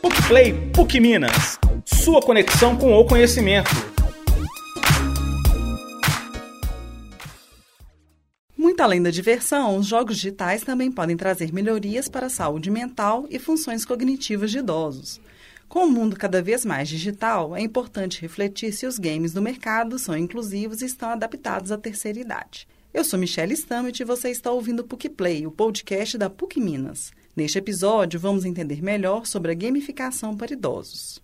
PUCplay PUC Minas. Sua conexão com o conhecimento. Muito além da diversão, os jogos digitais também podem trazer melhorias para a saúde mental e funções cognitivas de idosos. Com o mundo cada vez mais digital, é importante refletir se os games do mercado são inclusivos e estão adaptados à terceira idade. Eu sou Michelle Stammet e você está ouvindo o PUC Play, o podcast da PUC Minas. Neste episódio, vamos entender melhor sobre a gamificação para idosos.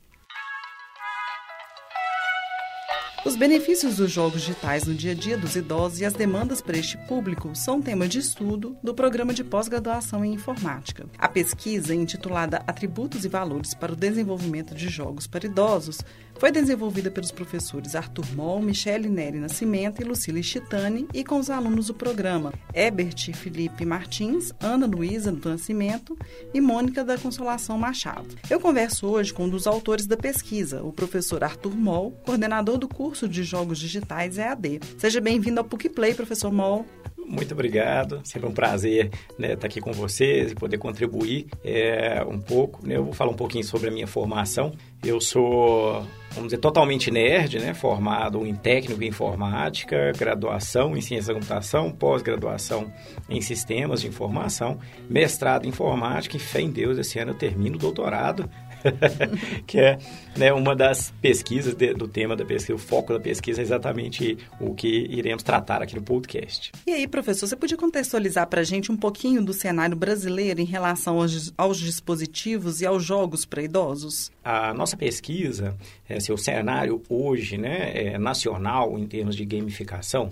Os benefícios dos jogos digitais no dia a dia dos idosos e as demandas para este público são tema de estudo do programa de pós-graduação em informática. A pesquisa, intitulada Atributos e Valores para o Desenvolvimento de Jogos para Idosos, foi desenvolvida pelos professores Arthur Moll, Michele Neri Nascimento e Lucila Chitani e com os alunos do programa Ebert Felipe Martins, Ana Luísa do Nascimento e Mônica da Consolação Machado. Eu converso hoje com um dos autores da pesquisa, o professor Arthur Moll, coordenador do curso de Jogos Digitais EAD. Seja bem-vindo ao PUC Play, professor Moll. Muito obrigado, sempre um prazer né, estar aqui com vocês e poder contribuir é, um pouco. Né? Eu vou falar um pouquinho sobre a minha formação. Eu sou vamos dizer, totalmente nerd, né? Formado em técnico em informática, graduação em ciência da computação, pós-graduação em sistemas de informação, mestrado em informática e fé em Deus, esse ano eu termino o doutorado que é né, uma das pesquisas de, do tema da pesquisa, o foco da pesquisa é exatamente o que iremos tratar aqui no podcast. E aí, professor, você podia contextualizar para a gente um pouquinho do cenário brasileiro em relação aos, aos dispositivos e aos jogos para idosos? A nossa pesquisa, é, seu cenário hoje né, é nacional em termos de gamificação,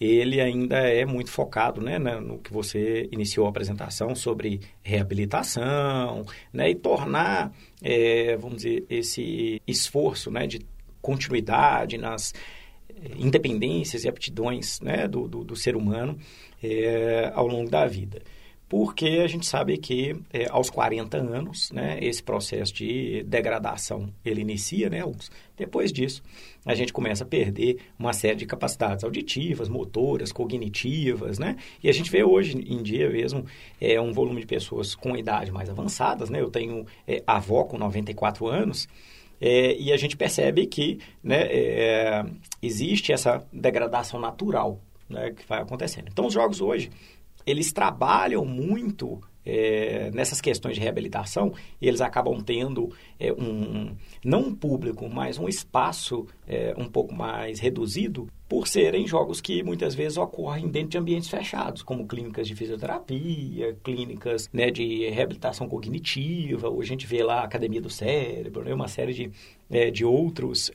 ele ainda é muito focado né, no que você iniciou a apresentação sobre reabilitação né, e tornar, é, vamos dizer, esse esforço né, de continuidade nas é, independências e aptidões né, do, do, do ser humano é, ao longo da vida porque a gente sabe que é, aos 40 anos, né, esse processo de degradação ele inicia, né, depois disso a gente começa a perder uma série de capacidades auditivas, motoras, cognitivas, né, e a gente vê hoje em dia mesmo é, um volume de pessoas com idade mais avançadas, né, eu tenho é, avó com 94 anos, é, e a gente percebe que né, é, existe essa degradação natural né, que vai acontecendo. Então, os jogos hoje, eles trabalham muito é, nessas questões de reabilitação e eles acabam tendo é, um, não um público, mas um espaço é, um pouco mais reduzido por serem jogos que muitas vezes ocorrem dentro de ambientes fechados, como clínicas de fisioterapia, clínicas né, de reabilitação cognitiva, hoje a gente vê lá a Academia do Cérebro, né, uma série de, de outros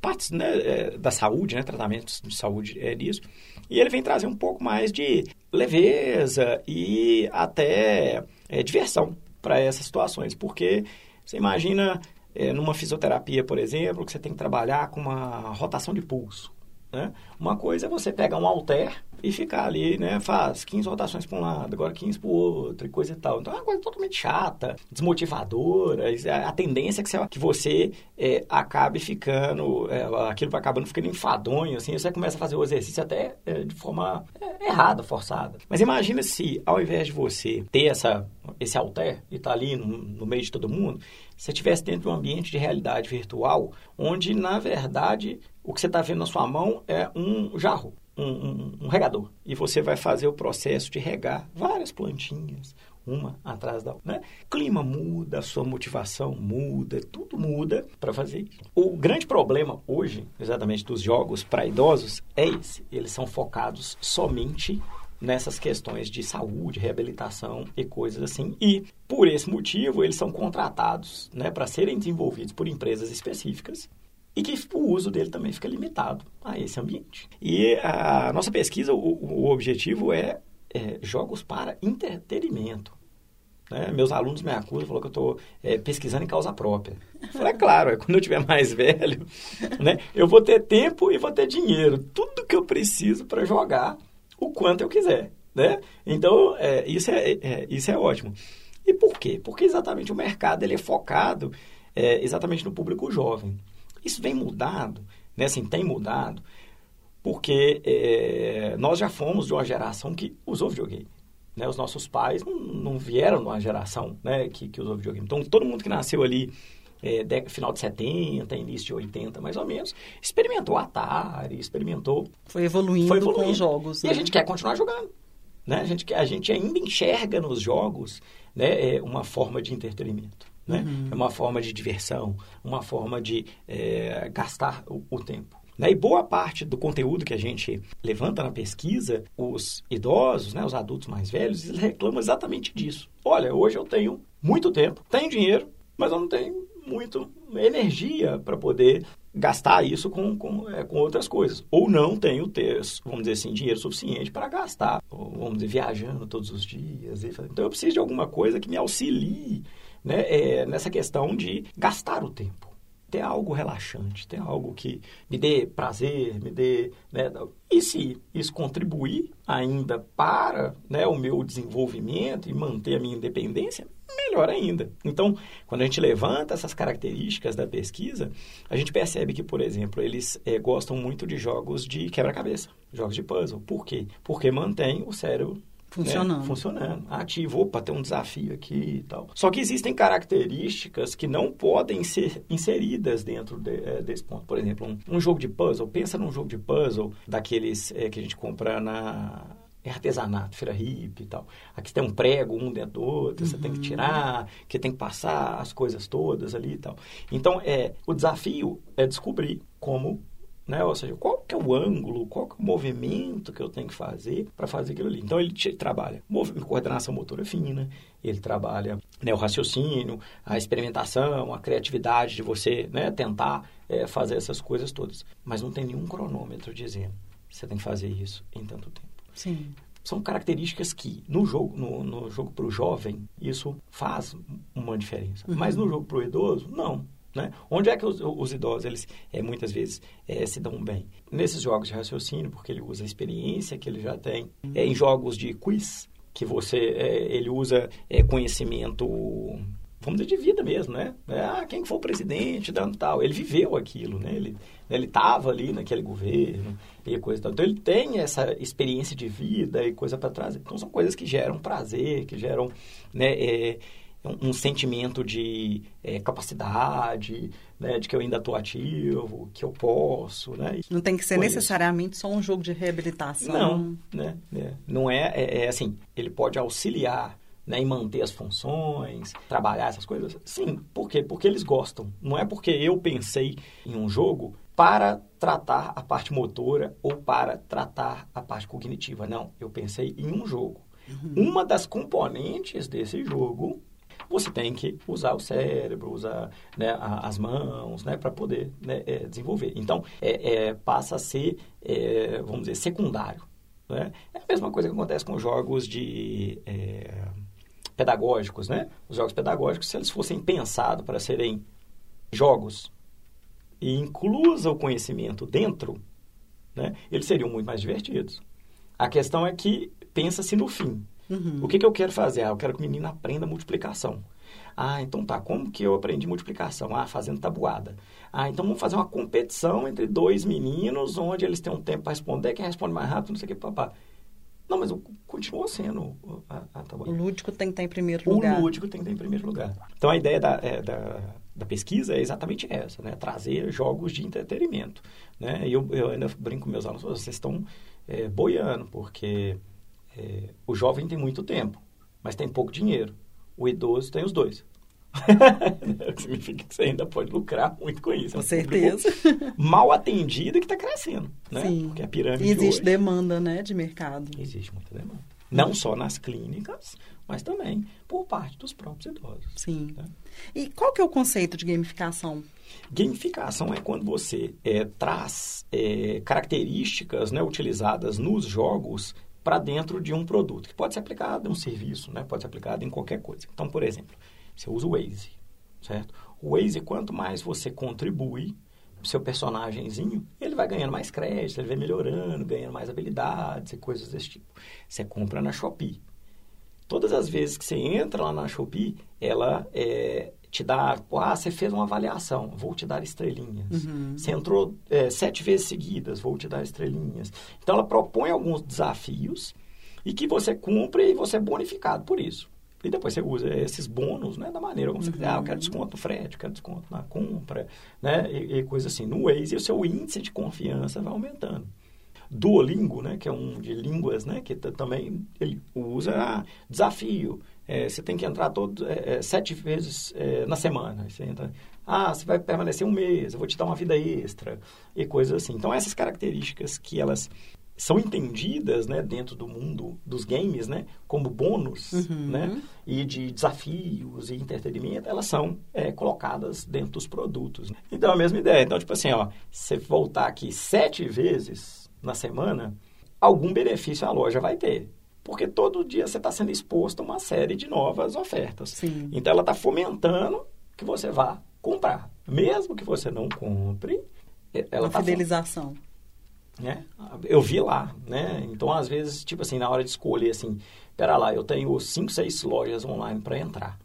partes né, é, da saúde, né, tratamentos de saúde é disso. E ele vem trazer um pouco mais de leveza e até é, diversão para essas situações, porque você imagina é, numa fisioterapia, por exemplo, que você tem que trabalhar com uma rotação de pulso. Né? Uma coisa é você pegar um halter e ficar ali, né? Faz 15 rotações para um lado, agora 15 para o outro e coisa e tal. Então é uma coisa totalmente chata, desmotivadora. A tendência é que você, que você é, acabe ficando, é, aquilo vai acabando ficando enfadonho, assim, você começa a fazer o exercício até é, de forma é, errada, forçada. Mas imagina se, ao invés de você ter essa, esse halter e estar tá ali no, no meio de todo mundo, você estivesse dentro de um ambiente de realidade virtual, onde, na verdade, o que você está vendo na sua mão é um jarro um, um, um, regador. E você vai fazer o processo de regar várias plantinhas, uma atrás da outra. Né? Clima muda, sua motivação muda, tudo muda para fazer isso. O grande problema hoje, exatamente, dos jogos para idosos é esse. Eles são focados somente nessas questões de saúde, reabilitação e coisas assim. E, por esse motivo, eles são contratados né, para serem desenvolvidos por empresas específicas e que o uso dele também fica limitado a esse ambiente. E a nossa pesquisa, o, o objetivo é, é, jogos para entretenimento. Né? Meus alunos me acusam, falou que eu estou é, pesquisando em causa própria. Eu falei, é claro, é quando eu tiver mais velho, né, eu vou ter tempo e vou ter dinheiro. Tudo que eu preciso para jogar o quanto eu quiser. Né? Então, é, isso, é, é, isso é ótimo. E por quê? Porque exatamente o mercado ele é focado é, exatamente no público jovem. Isso vem mudado, né? assim, tem mudado, porque é, nós já fomos de uma geração que usou videogame. Né? Os nossos pais não, não vieram numa geração né, que, que usou videogame. Então, todo mundo que nasceu ali é, de, final de 70, início de 80, mais ou menos, experimentou Atari, experimentou... Foi evoluindo, foi evoluindo. com os jogos. E a né? gente quer continuar jogando. Né? A, gente, a gente ainda enxerga nos jogos né, é uma forma de entretenimento. Né? Uhum. É uma forma de diversão, uma forma de é, gastar o, o tempo. Né? E boa parte do conteúdo que a gente levanta na pesquisa, os idosos, né, os adultos mais velhos, eles reclamam exatamente disso. Olha, hoje eu tenho muito tempo, tenho dinheiro, mas eu não tenho muito energia para poder gastar isso com, com, é, com, outras coisas. Ou não tenho, ter, vamos dizer assim, dinheiro suficiente para gastar, ou, vamos dizer, viajando todos os dias. Então, eu preciso de alguma coisa que me auxilie né, é, nessa questão de gastar o tempo ter algo relaxante, ter algo que me dê prazer, me dê. Né, e se isso contribuir ainda para né, o meu desenvolvimento e manter a minha independência, melhor ainda. Então, quando a gente levanta essas características da pesquisa, a gente percebe que, por exemplo, eles é, gostam muito de jogos de quebra-cabeça, jogos de puzzle. Por quê? Porque mantém o cérebro Funcionando. Né? Funcionando. Ativo, opa, tem um desafio aqui e tal. Só que existem características que não podem ser inseridas dentro de, é, desse ponto. Por exemplo, um, um, jogo de puzzle. Pensa num jogo de puzzle daqueles é, que a gente compra na artesanato, feira hippie e tal. Aqui tem um prego um dentro do outro, uhum. você tem que uhum. tirar, que tem que passar as coisas todas ali e tal. Então, é, o desafio é descobrir como né? Ou seja, qual que é o ângulo, qual que é o movimento que eu tenho que fazer para fazer aquilo ali. Então, ele trabalha coordenação motora fina, ele trabalha né, o raciocínio, a experimentação, a criatividade de você né, tentar é, fazer essas coisas todas. Mas não tem nenhum cronômetro dizendo você tem que fazer isso em tanto tempo. Sim são características que no jogo no, no jogo para o jovem isso faz uma diferença uhum. mas no jogo para o idoso não né? Onde é que os, os idosos, eles é, muitas vezes é, se dão bem? Nesses jogos de raciocínio, porque ele usa a experiência que ele já tem. É, em jogos de quiz, que você é, ele usa conhecimento vamos dizer, de vida mesmo, né? É, ah, quem foi o presidente, dando tal. Ele viveu aquilo, né? Ele ele estava ali naquele governo e coisa tal. Então, ele tem essa experiência de vida e coisa para trás. Então, são coisas que geram prazer, que geram né, um, um sentimento de é, capacidade, né, de que eu ainda estou ativo, que eu posso, né? Não tem que ser necessariamente isso. só um jogo de reabilitação. Não, né? É, não é, é, é, assim, ele pode auxiliar né, em manter as funções, trabalhar essas coisas. Sim, por quê? Porque eles gostam. Não é porque eu pensei em um jogo para tratar a parte motora ou para tratar a parte cognitiva. Não, eu pensei em um jogo. Uhum. Uma das componentes desse jogo você tem que usar o cérebro, usar né, as mãos, né, para poder né, é, desenvolver. Então, é, é, passa a ser, é, vamos dizer, secundário. Né? É a mesma coisa que acontece com jogos de é, pedagógicos, né? Os jogos pedagógicos, se eles fossem pensados para serem jogos e inclusa o conhecimento dentro, né, eles seriam muito mais divertidos. A questão é que pensa-se no fim. Uhum. O que, que eu quero fazer? Ah, eu quero que o menino aprenda multiplicação. Ah, então tá. Como que eu aprendi multiplicação? Ah, fazendo tabuada. Ah, então vamos fazer uma competição entre dois meninos, onde eles têm um tempo para responder, quem responde mais rápido, não sei o que, papá. Não, mas continua sendo a, a tabuada. O lúdico tem que estar em primeiro lugar. O lúdico tem que estar em primeiro lugar. Então a ideia da, é, da, da pesquisa é exatamente essa, né? Trazer jogos de entretenimento. Né? E eu, eu ainda brinco com meus alunos, vocês estão é, boiando, porque é, o jovem tem muito tempo, mas tem pouco dinheiro. O idoso tem os dois. Significa que você ainda pode lucrar muito com isso. Com é um certeza. Mal atendido que está crescendo, né? Sim. Porque a pirâmide e existe hoje, demanda, né, de mercado. Existe muita demanda. Não só nas clínicas, mas também por parte dos próprios idosos. Sim. Né? E qual que é o conceito de gamificação? Gamificação é quando você é, traz é, características né, utilizadas nos jogos para dentro de um produto, que pode ser aplicado em um serviço, né? pode ser aplicado em qualquer coisa. Então, por exemplo, você usa o Waze, certo? O Waze, quanto mais você contribui seu personagemzinho, ele vai ganhando mais crédito, ele vai melhorando, ganhando mais habilidades e coisas desse tipo. Você compra na Shopee. Todas as vezes que você entra lá na Shopee, ela é, te dá, ah, você fez uma avaliação, vou te dar estrelinhas. Uhum. Você entrou é, sete vezes seguidas, vou te dar estrelinhas. Então, ela propõe alguns desafios e que você cumpre e você é bonificado por isso. E depois você usa esses bônus, né, da maneira como você quiser. Ah, eu quero uhum. desconto no frete, eu quero desconto na compra, né, e, e coisa assim. No Waze, o seu índice de confiança vai aumentando. Duolingo, né, que é um de línguas, né, que também ele usa desafio. É, você tem que entrar todo, é, é, sete vezes é, na semana. Você entra, ah, você vai permanecer um mês, eu vou te dar uma vida extra e coisas assim. Então, essas características que elas são entendidas né, dentro do mundo dos games né, como bônus uhum. né, e de desafios e entretenimento, elas são é, colocadas dentro dos produtos. Então, a mesma ideia. Então, tipo assim, ó, você voltar aqui sete vezes na semana, algum benefício a loja vai ter. Porque todo dia você está sendo exposto a uma série de novas ofertas. Sim. Então, ela está fomentando que você vá comprar. Mesmo que você não compre, ela está... fidelização. Né? Eu vi lá, né? Então, às vezes, tipo assim, na hora de escolher, assim, pera lá, eu tenho cinco, seis lojas online para entrar.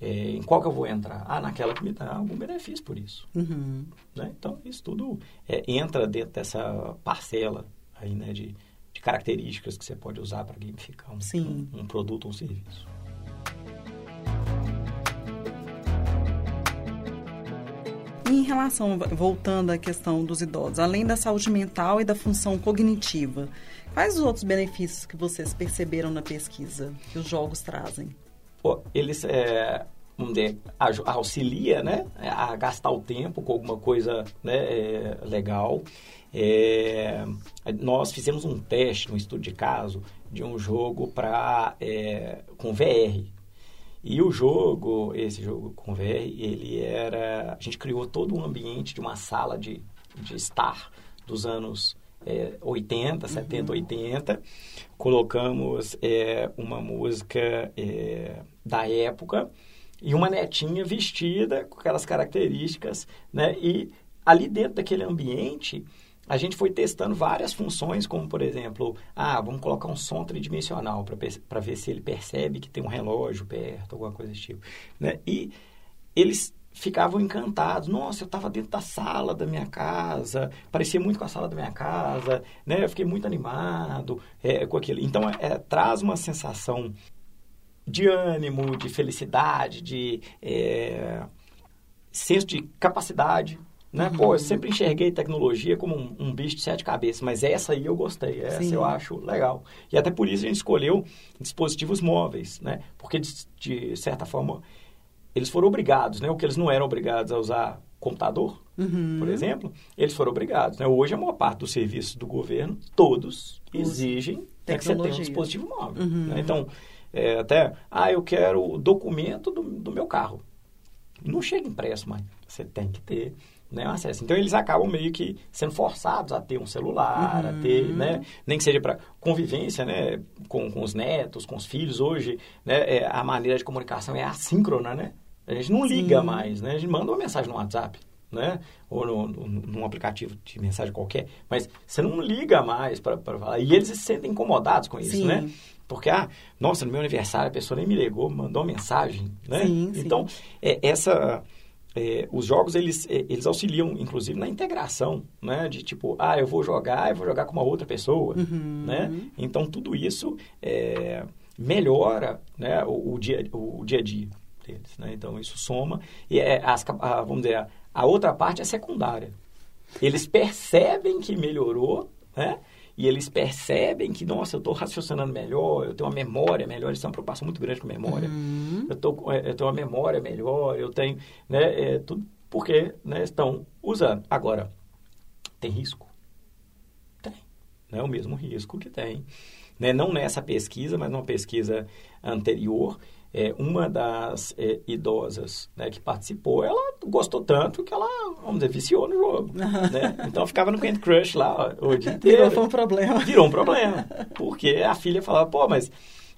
É, em qual que eu vou entrar? Ah, naquela que me dá algum benefício por isso. Uhum. Né? Então, isso tudo é, entra dentro dessa parcela aí, né, de características que você pode usar para gamificar um, um, um produto ou um serviço. em relação, voltando à questão dos idosos, além da saúde mental e da função cognitiva, quais os outros benefícios que vocês perceberam na pesquisa que os jogos trazem? eles é, auxilia né, a gastar o tempo com alguma coisa né, é, legal. É, nós fizemos um teste, um estudo de caso, de um jogo pra, é, com VR, e o jogo, esse jogo com VR, ele era... A gente criou todo um ambiente de uma sala de, de estar dos anos é, 80, 70, uhum. 80. Colocamos é, uma música é, da época e uma netinha vestida com aquelas características, né? E ali dentro daquele ambiente a gente foi testando várias funções, como por exemplo, ah, vamos colocar um som tridimensional para ver se ele percebe que tem um relógio perto, alguma coisa desse tipo. Né? E eles ficavam encantados. Nossa, eu estava dentro da sala da minha casa, parecia muito com a sala da minha casa, né? Eu fiquei muito animado é, com aquilo. Então, é, traz uma sensação de ânimo, de felicidade, de é, senso de capacidade, né? Uhum. Pô, eu sempre enxerguei tecnologia como um, um, bicho de sete cabeças, mas essa aí eu gostei, essa Sim. eu acho legal. E até por isso a gente escolheu dispositivos móveis, né? Porque, de, de certa forma, eles foram obrigados, né? O que eles não eram obrigados a usar computador, uhum. por exemplo, eles foram obrigados. Né? Hoje, a maior parte dos serviços do governo, todos exigem né, que você tenha um dispositivo móvel. Uhum. Né? Então, é, até, ah, eu quero o documento do, do meu carro. Não chega impresso, mas você tem que ter né, acesso. Então eles acabam meio que sendo forçados a ter um celular, uhum. a ter, né, nem que seja para convivência, né, com, com os netos, com os filhos. Hoje, né, é, a maneira de comunicação é assíncrona, né? A gente não liga Sim. mais, né? A gente manda uma mensagem no WhatsApp, né? Ou no, no, num aplicativo de mensagem qualquer, mas você não liga mais para falar. E eles se sentem incomodados com isso, Sim. né? Porque, ah, nossa, no meu aniversário a pessoa nem me ligou, mandou uma mensagem, né? Sim, então, é, essa é, os jogos eles, é, eles auxiliam inclusive na integração né? De tipo ah eu vou jogar eu vou jogar com uma outra pessoa uhum. né? Então tudo isso é, melhora né o, o, dia o dia a dia deles né? Então isso soma. E é as, a, vamos dizer a, a outra parte é secundária. Eles percebem que melhorou né e eles percebem que, nossa, eu estou raciocinando melhor, eu tenho uma memória melhor, eles têm uma preocupação muito grande com memória. Uhum. Eu, tô, é, eu tenho uma memória melhor, eu tenho, né, é, tudo porque né, estão usando. Agora, tem risco? Tem. Não é o mesmo risco que tem. Né? Não nessa pesquisa, mas numa pesquisa anterior, é, uma das é, idosas né, que participou, ela gostou tanto que ela, vamos dizer, viciou no jogo. né? Então ficava no Candy Crush lá o dia inteiro. Virou um problema. Virou um problema. Porque a filha falava, pô, mas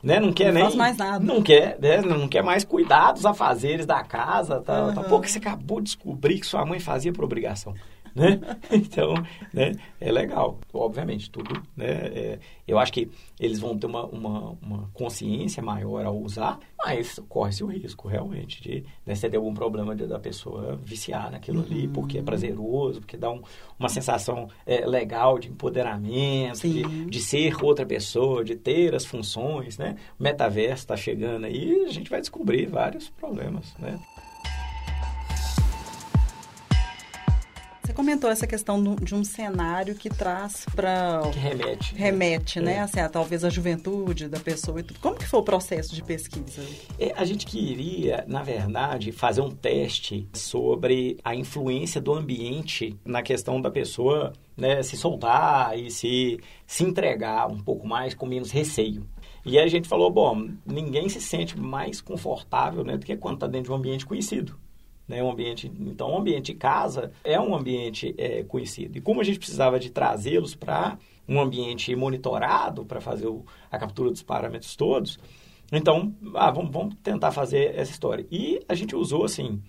né, não quer não nem... Faz mais nada. Não quer, né, não quer mais cuidar dos afazeres da casa. Tal, uhum. tal. Pô, que você acabou de descobrir que sua mãe fazia por obrigação. né? Então, né, é legal, obviamente, tudo, né? É, eu acho que eles vão ter uma, uma, uma consciência maior ao usar, mas corre-se o risco, realmente, de né, você ter algum problema de, da pessoa viciar naquilo uhum. ali, porque é prazeroso, porque dá um, uma sensação é, legal de empoderamento, de, de, ser outra pessoa, de ter as funções, né? O metaverso está chegando aí, a gente vai descobrir vários problemas, né? Comentou essa questão de um cenário que traz para... Que remete. Remete, né? né? Assim, a, talvez a juventude da pessoa e tudo. Como que foi o processo de pesquisa? É, a gente queria, na verdade, fazer um teste sobre a influência do ambiente na questão da pessoa né, se soltar e se, se entregar um pouco mais com menos receio. E aí a gente falou, bom, ninguém se sente mais confortável né, do que quando está dentro de um ambiente conhecido. Né, um ambiente, então, o ambiente de casa é um ambiente é, conhecido. E como a gente precisava de trazê-los para um ambiente monitorado para fazer o, a captura dos parâmetros todos, então, ah, vamos, vamos tentar fazer essa história. E a gente usou assim,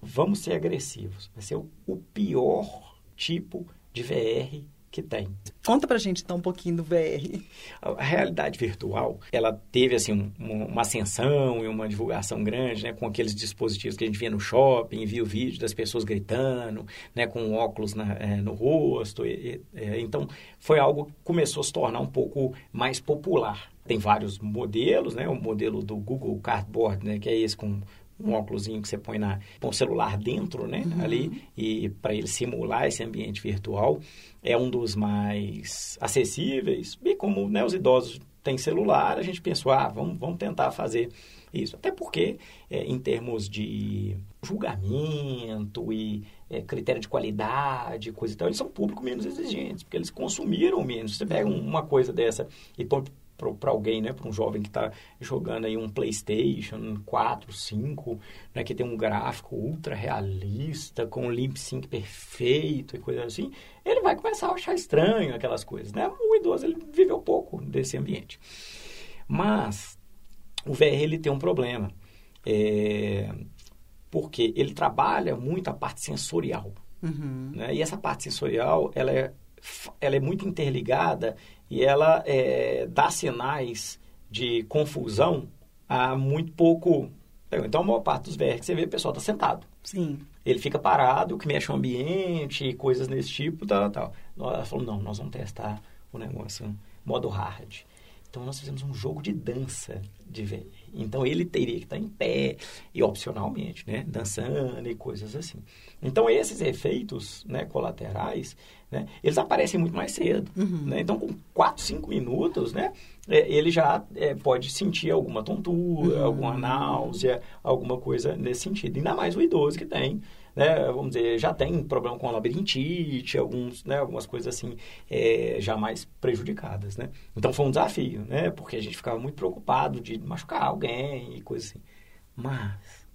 vamos ser agressivos. Vai ser o, o pior tipo de VR que tem. Conta pra gente então um pouquinho do VR. A realidade virtual, ela teve assim um, uma ascensão e uma divulgação grande, né, com aqueles dispositivos que a gente via no shopping, via o vídeo das pessoas gritando, né, com óculos na, é, no rosto. E, é, então, foi algo que começou a se tornar um pouco mais popular. Tem vários modelos, né, o modelo do Google Cardboard, né, que é esse com um óculosinho que você põe na põe o celular dentro, né, uhum. ali e para ele simular esse ambiente virtual é um dos mais acessíveis. E como né, os idosos têm celular, a gente pensou, ah, vamos, vamos tentar fazer isso. Até porque, é, em termos de julgamento e é, critério de qualidade, coisa e tal, eles são público menos exigentes, porque eles consumiram menos. Você pega uma coisa dessa e põe para alguém, né, para um jovem que está jogando aí um PlayStation 4, 5, né, que tem um gráfico ultra realista, com um lip sync perfeito e coisa assim, ele vai começar a achar estranho aquelas coisas, né? O idoso ele viveu pouco desse ambiente. Mas o VR ele tem um problema, é, porque ele trabalha muito a parte sensorial, uhum. né? E essa parte sensorial ela é ela é muito interligada e ela é, dá sinais de confusão a muito pouco. Então, a maior parte dos VR que você vê, o pessoal está sentado. Sim. Ele fica parado, o que mexe o ambiente, coisas desse tipo, tal, tal. Ela falou, não, nós vamos testar o negócio modo hard. Então, nós fizemos um jogo de dança de VR. Então, ele teria que estar em pé e, opcionalmente, né, dançando e coisas assim. Então, esses efeitos né, colaterais, né, eles aparecem muito mais cedo. Uhum. Né? Então, com 4, 5 minutos, né, é, ele já é, pode sentir alguma tontura, uhum. alguma náusea, alguma coisa nesse sentido. Ainda mais o idoso que tem né, vamos dizer, já tem problema com labirintite, alguns, né, algumas coisas assim é, já mais prejudicadas, né? Então foi um desafio, né? Porque a gente ficava muito preocupado de machucar alguém e coisas assim. Mas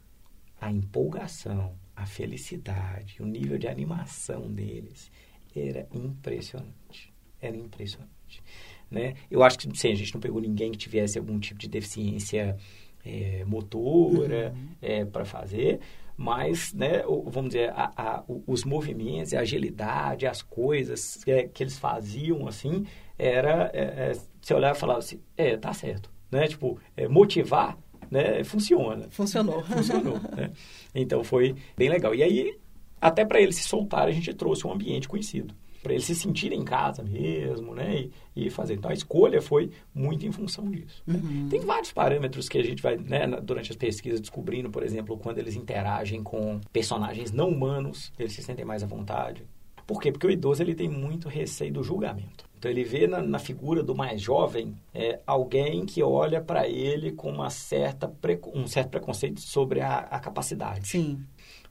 a empolgação, a felicidade, o nível de animação deles era impressionante. Era impressionante. Né? Eu acho que sim, a gente não pegou ninguém que tivesse algum tipo de deficiência é, motora uhum. é, para fazer, mas, né, vamos dizer, a, a, os movimentos, a agilidade, as coisas que, que eles faziam, assim, era, é, é, você olhava e falava assim, é, tá certo, né, tipo, é, motivar, né, funciona. Funcionou. Funcionou, né? Então, foi bem legal. E aí, até para eles se soltarem, a gente trouxe um ambiente conhecido para eles se sentirem em casa mesmo, né? E, e, fazer. Então, a escolha foi muito em função disso. Né? Uhum. Tem vários parâmetros que a gente vai, né, durante as pesquisas, descobrindo, por exemplo, quando eles interagem com personagens não humanos, eles se sentem mais à vontade. Por quê? Porque o idoso ele tem muito receio do julgamento. Então ele vê na, na figura do mais jovem é, alguém que olha para ele com uma certa um certo preconceito sobre a, a, capacidade. Sim.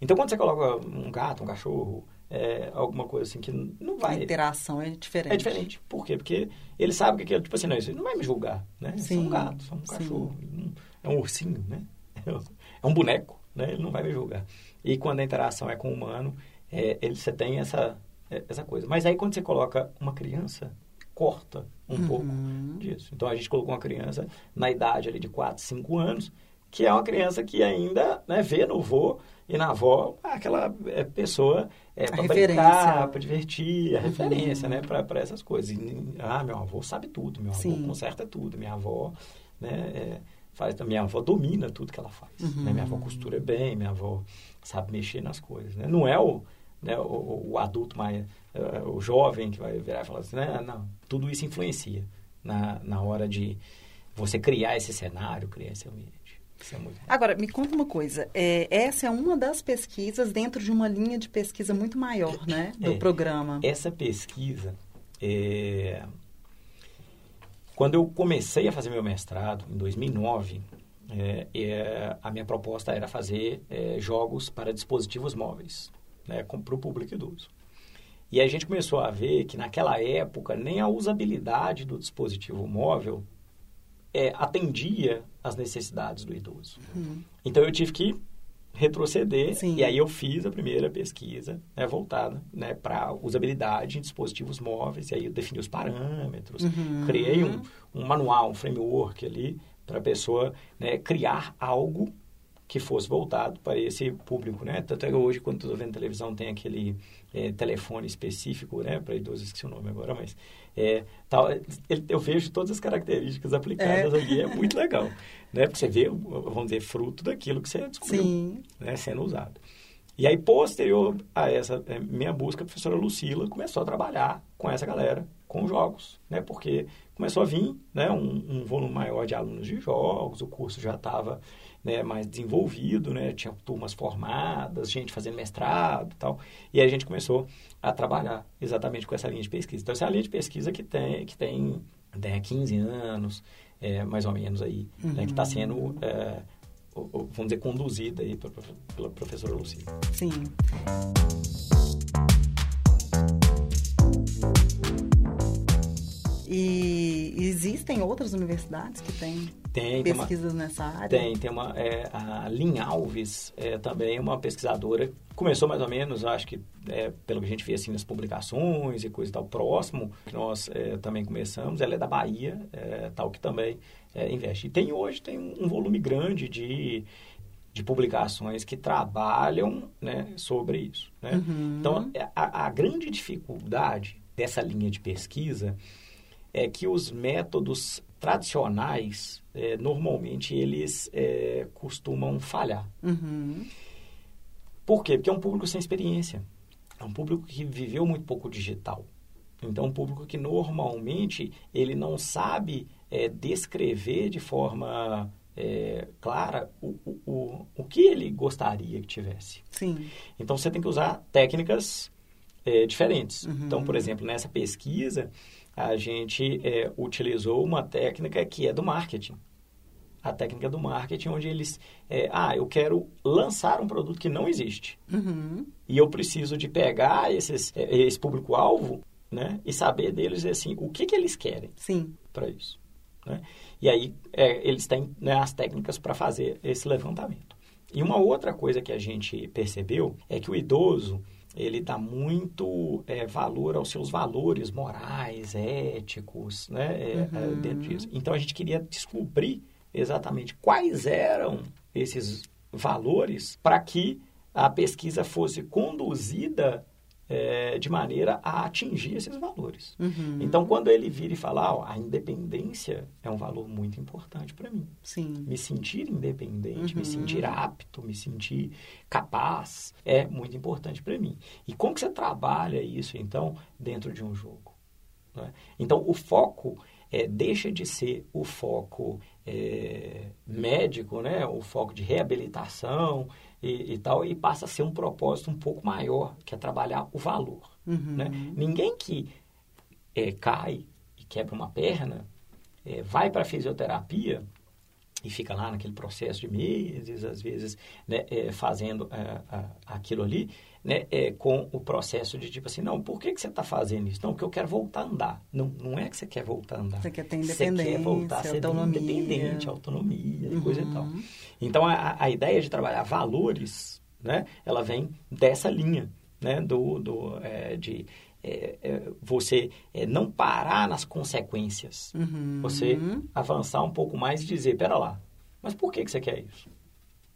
Então quando você coloca um gato, um cachorro, é, alguma coisa assim que não vai. A interação é diferente. É diferente. Por quê? Porque ele sabe que aquilo, tipo assim, não, isso não vai me julgar, né? Sim. É um gato, é um cachorro, é um ursinho, né? É um boneco, né? Ele não vai me julgar. E quando a interação é com o humano, é, ele, você tem essa, é, essa coisa. Mas aí quando você coloca uma criança, corta um uhum. pouco disso. Então a gente colocou uma criança na idade ali de 4, 5 anos, que é uma criança que ainda né, vê no vô e na avó aquela é, pessoa é, para brincar, para divertir, a uhum. referência, né, para essas coisas. E, ah, meu avô sabe tudo, meu avô Sim. conserta tudo, minha avó, né, é, faz, minha avó domina tudo que ela faz. Uhum. Né? Minha avó costura bem, minha avó sabe mexer nas coisas, né? Não é o, né, o, o adulto mais, uh, o jovem que vai virar e falar assim, né, não, tudo isso influencia na, na hora de você criar esse cenário, criar esse ambiente. É Agora, me conta uma coisa. É, essa é uma das pesquisas dentro de uma linha de pesquisa muito maior, né? Do é, programa. Essa pesquisa, é, quando eu comecei a fazer meu mestrado, em 2009, é, é, a minha proposta era fazer jogos para dispositivos móveis, né? Para o público idoso. E a gente começou a ver que naquela época nem a usabilidade do dispositivo móvel é, atendia às necessidades do idoso. Uhum. Então eu tive que retroceder Sim. e aí eu fiz a primeira pesquisa né, voltada né, para usabilidade em dispositivos móveis e aí eu defini os parâmetros, uhum. criei um, um, manual, um framework ali para a pessoa né, criar algo que fosse voltado para esse público, né? Tanto é que hoje, quando estou vendo televisão, tem aquele é, telefone específico, né? Para idosos, esqueci o nome agora, mas é, tal, eu vejo todas as características aplicadas é. ali, é muito legal, né? Porque você vê, vamos dizer, fruto daquilo que você descobriu, Sim. né? Sendo usado. E aí, posterior a essa é, minha busca, a professora Lucila começou a trabalhar com essa galera, com jogos, né? Porque começou a vir né, um, um volume maior de alunos de jogos, o curso já estava né, mais desenvolvido, né? Tinha turmas formadas, gente fazendo mestrado e tal. E aí a gente começou a trabalhar exatamente com essa linha de pesquisa. Então, essa é a linha de pesquisa que tem, que tem né, 15 anos, é, mais ou menos aí, uhum. né, que está sendo, é, vamos dizer, conduzida aí pela, pela professora Lucia. Sim. E existem outras universidades que têm tem, pesquisas tem uma, nessa área? Tem, tem uma. É, a Lin Alves é também uma pesquisadora. Começou mais ou menos, acho que é, pelo que a gente vê assim nas publicações e coisa e tal, próximo, que nós é, também começamos. Ela é da Bahia, é, tal, que também é, investe. E tem hoje tem um volume grande de, de publicações que trabalham né, sobre isso. Né? Uhum. Então, é, a, a grande dificuldade dessa linha de pesquisa é que os métodos tradicionais, é, normalmente, eles é, costumam falhar. Uhum. Por quê? Porque é um público sem experiência. É um público que viveu muito pouco digital. Então, é um público que normalmente ele não sabe é, descrever de forma é, clara o, o, o, o que ele gostaria que tivesse. Sim. Então, você tem que usar técnicas é, diferentes. Uhum. Então, por exemplo, nessa pesquisa, a gente é, utilizou uma técnica que é do marketing. A técnica do marketing, onde eles. É, ah, eu quero lançar um produto que não existe. Uhum. E eu preciso de pegar esses, é, esse público-alvo né, e saber deles assim, o que, que eles querem para isso. Né? E aí é, eles têm né, as técnicas para fazer esse levantamento. E uma outra coisa que a gente percebeu é que o idoso ele dá muito é, valor aos seus valores morais, éticos, né, é, é uhum. dentro disso. Então a gente queria descobrir exatamente quais eram esses valores para que a pesquisa fosse conduzida é, de maneira a atingir esses valores. Uhum. Então, quando ele vira e fala, ó, a independência é um valor muito importante para mim. Sim. Me sentir independente, uhum. me sentir apto, me sentir capaz é muito importante para mim. E como que você trabalha isso, então, dentro de um jogo? Né? Então, o foco é, deixa de ser o foco é, médico, né? o foco de reabilitação, e, e, tal, e passa a ser um propósito um pouco maior, que é trabalhar o valor. Uhum. Né? Ninguém que é, cai e quebra uma perna é, vai para a fisioterapia e fica lá naquele processo de meses, às vezes, né, é, fazendo é, aquilo ali, né, é, com o processo de tipo assim, não, por que, que você está fazendo isso? Não, porque eu quero voltar a andar. Não, não é que você quer voltar a andar. Você quer ter independência, Você quer voltar a ser autonomia. independente, autonomia uhum. e coisa e tal. Uhum. Então, a, a ideia de trabalhar valores, né, ela vem dessa linha, né, do, do, é, de é, é, você é, não parar nas consequências. Uhum. Você avançar um pouco mais e dizer, pera lá, Mas por que, que você quer isso?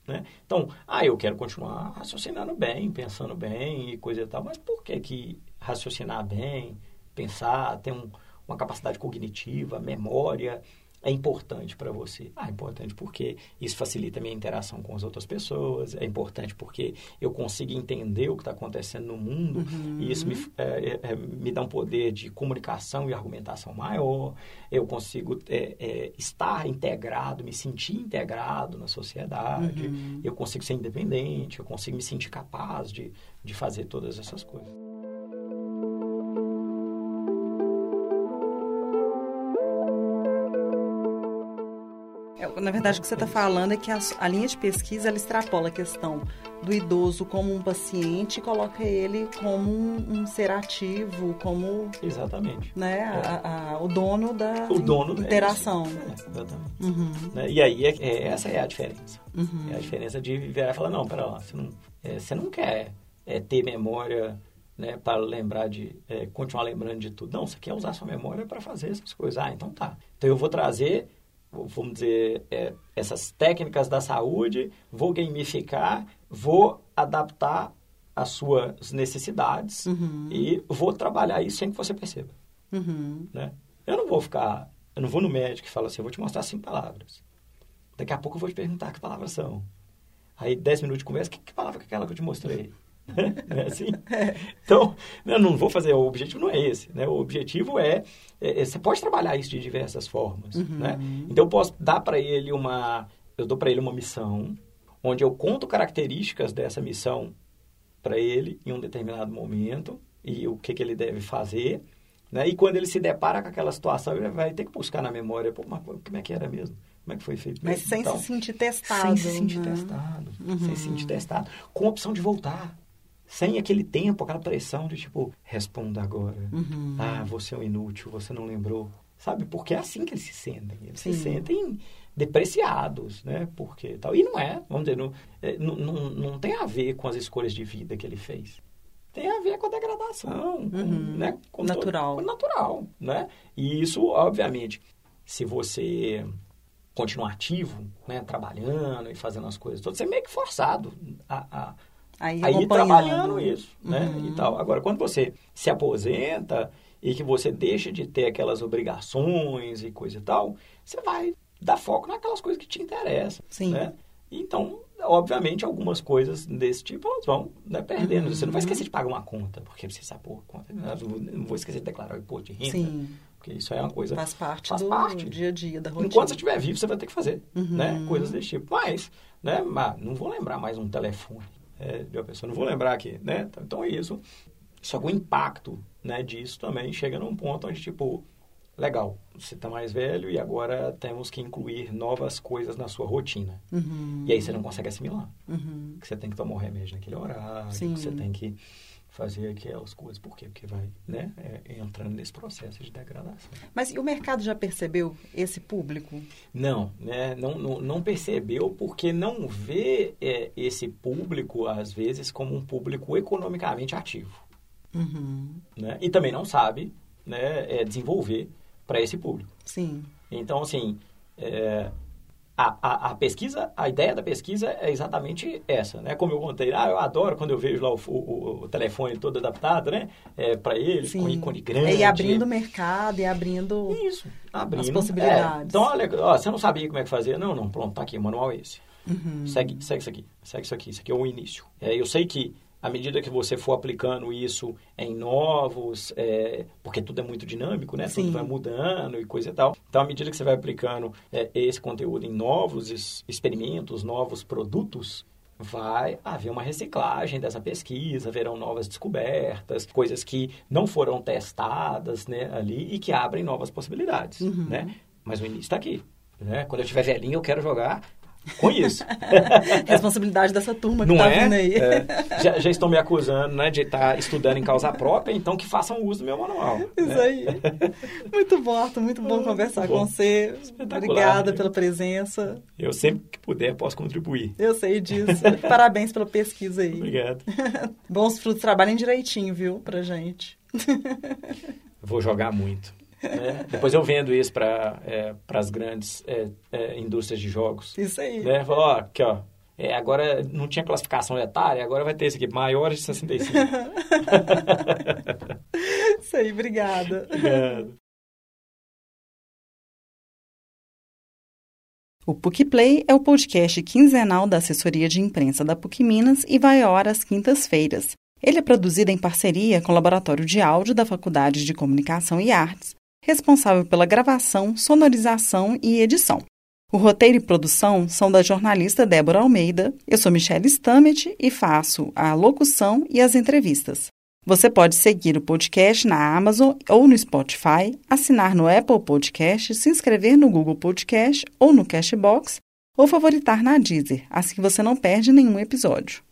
Né? Então, ah, eu quero continuar raciocinando bem, pensando bem e coisa e tal, mas por que, que raciocinar bem, pensar, ter um, uma capacidade cognitiva, memória, é importante para você? Ah, é importante porque isso facilita a minha interação com as outras pessoas, é importante porque eu consigo entender o que está acontecendo no mundo uhum. e isso me, é, é, é, me dá um poder de comunicação e argumentação maior, eu consigo é, é, estar integrado, me sentir integrado na sociedade, uhum. eu consigo ser independente, eu consigo me sentir capaz de, de fazer todas essas coisas. Na verdade, o que você está falando é que a, a, linha de pesquisa ela extrapola a questão do idoso como um paciente e coloca ele como um, um ser ativo, como. Exatamente. Né, é. a, a, o dono da o dono interação. É, exatamente. Uhum. Né? E aí, é, é, essa é a diferença. Uhum. É a diferença de virar e falar: não, pera lá, você não, é, você não quer é, ter memória. Né, para lembrar de continuar lembrando de tudo. Não, você quer usar sua memória para fazer essas coisas. Ah, então tá. Então eu vou trazer vamos dizer, é, essas técnicas da saúde, vou gamificar, vou adaptar às suas necessidades uhum. e vou trabalhar isso sem que você perceba. Uhum. Né? Eu não vou ficar, eu não vou no médico e falo assim, eu vou te mostrar cinco palavras. Daqui a pouco eu vou te perguntar que palavras são. Aí, dez minutos de conversa, que, que palavra é aquela que eu te mostrei? não é assim? Então, eu não vou fazer, o objetivo não é esse, né? O objetivo é, é, é você pode trabalhar isso de diversas formas, uhum. né? Então, eu posso dar para ele uma, eu dou para ele uma missão, onde eu conto características dessa missão para ele em um determinado momento e o que, que ele deve fazer, né? E quando ele se depara com aquela situação, ele vai ter que buscar na memória, pô, mas como é que era mesmo? Como é que foi feito mesmo? Mas sem então, se sentir testado. Sem se sentir né? testado. Uhum. Sem se sentir testado. Com a opção de voltar sem aquele tempo, aquela pressão de tipo, responda agora. Uhum. Ah, você é um inútil, você não lembrou. Sabe? Porque é assim que eles se sentem. Eles Sim. se sentem depreciados, né? Porque tal. E não é, vamos dizer, não, é, não, não, não tem a ver com as escolhas de vida que ele fez. Tem a ver com a degradação, uhum. com, né? Com natural. Todo, natural, né? E isso, obviamente, se você continuar ativo, né? Trabalhando e fazendo as coisas todas, você é meio que forçado a, a Aí, aí trabalhando isso, né? Uhum. E tal. Agora, quando você se aposenta e que você deixa de ter aquelas obrigações e coisa e tal, você vai dar foco naquelas coisas que te interessam, Sim. né? Então, obviamente, algumas coisas desse tipo elas vão né, perdendo. Uhum. Você não vai esquecer de pagar uma conta, porque você sabe, pô, conta, não vou esquecer de declarar o imposto de renda. Sim. Porque isso é uma coisa... Faz parte faz do parte. dia a dia, da rotina. Enquanto você estiver vivo, você vai ter que fazer, uhum. né? Coisas desse tipo. Mas, né, mas não vou lembrar mais um telefone é, de uma pessoa. Não vou lembrar aqui, né? Então é isso. Só que o impacto né, disso também chega num ponto onde, tipo, legal, você está mais velho e agora temos que incluir novas coisas na sua rotina. Uhum. E aí você não consegue assimilar. Uhum. Que você tem que tomar o remédio naquele horário, Sim. que você tem que fazer aquelas coisas. Por quê? Porque vai né, é, entrando nesse processo de degradação. Mas e o mercado já percebeu esse público? Não, né, não, não, não percebeu porque não vê é, esse público, às vezes, como um público economicamente ativo. Uhum. Né? E também não sabe né, é, desenvolver para esse público. Sim. Então, assim, é, a, a, a, pesquisa, a ideia da pesquisa é exatamente essa, né? Como eu contei, ah, eu adoro quando eu vejo lá o, o, o telefone todo adaptado, né? É, para eles, Sim. com ícone grande. E abrindo o mercado, e abrindo, Isso, abrindo as possibilidades. É. Então, olha, ó, você não sabia como é que fazia? Não, não, pronto, tá aqui, o manual é esse. Uhum. Segue, segue isso aqui, segue isso aqui, isso aqui é o início. É, eu sei que à medida que você for aplicando isso em novos, é, porque tudo é muito dinâmico, né? Sim. Tudo vai mudando e coisa e tal. Então, à medida que você vai aplicando é, esse conteúdo em novos experimentos, novos produtos, vai haver uma reciclagem dessa pesquisa, haverão novas descobertas, coisas que não foram testadas né, ali e que abrem novas possibilidades, uhum. né? Mas o início está aqui. Né? Quando eu estiver velhinho, eu quero jogar com isso. Responsabilidade dessa turma que Não tá é? vindo aí. É. Já, já, estão me acusando né, de estar tá estudando em causa própria, então que façam uso do meu manual. Isso né? aí. Muito bom, Arthur. Muito bom conversar bom. com você. Obrigada pela presença. Eu sempre que puder posso contribuir. Eu sei disso. Parabéns pela pesquisa aí. Obrigado. Bons frutos. Trabalhem direitinho, viu, pra gente. Vou jogar muito. Né? Depois eu vendo isso para é, as grandes é, é, indústrias de jogos. Isso aí. Né? Falou, ó, aqui, ó. É, agora não tinha classificação etária, agora vai ter esse aqui, maiores de 65. isso aí, obrigada. Obrigado. O PUC Play é o podcast quinzenal da assessoria de imprensa da PUC Minas e vai ao ar às quintas-feiras. Ele é produzido em parceria com o Laboratório de Áudio da Faculdade de Comunicação e Artes, responsável pela gravação, sonorização e edição. O roteiro e produção são da jornalista Débora Almeida. Eu sou Michelle Stamet e faço a locução e as entrevistas. Você pode seguir o podcast na Amazon ou no Spotify, assinar no Apple Podcast, se inscrever no Google Podcast ou no Cashbox ou favoritar na Deezer, assim você não perde nenhum episódio.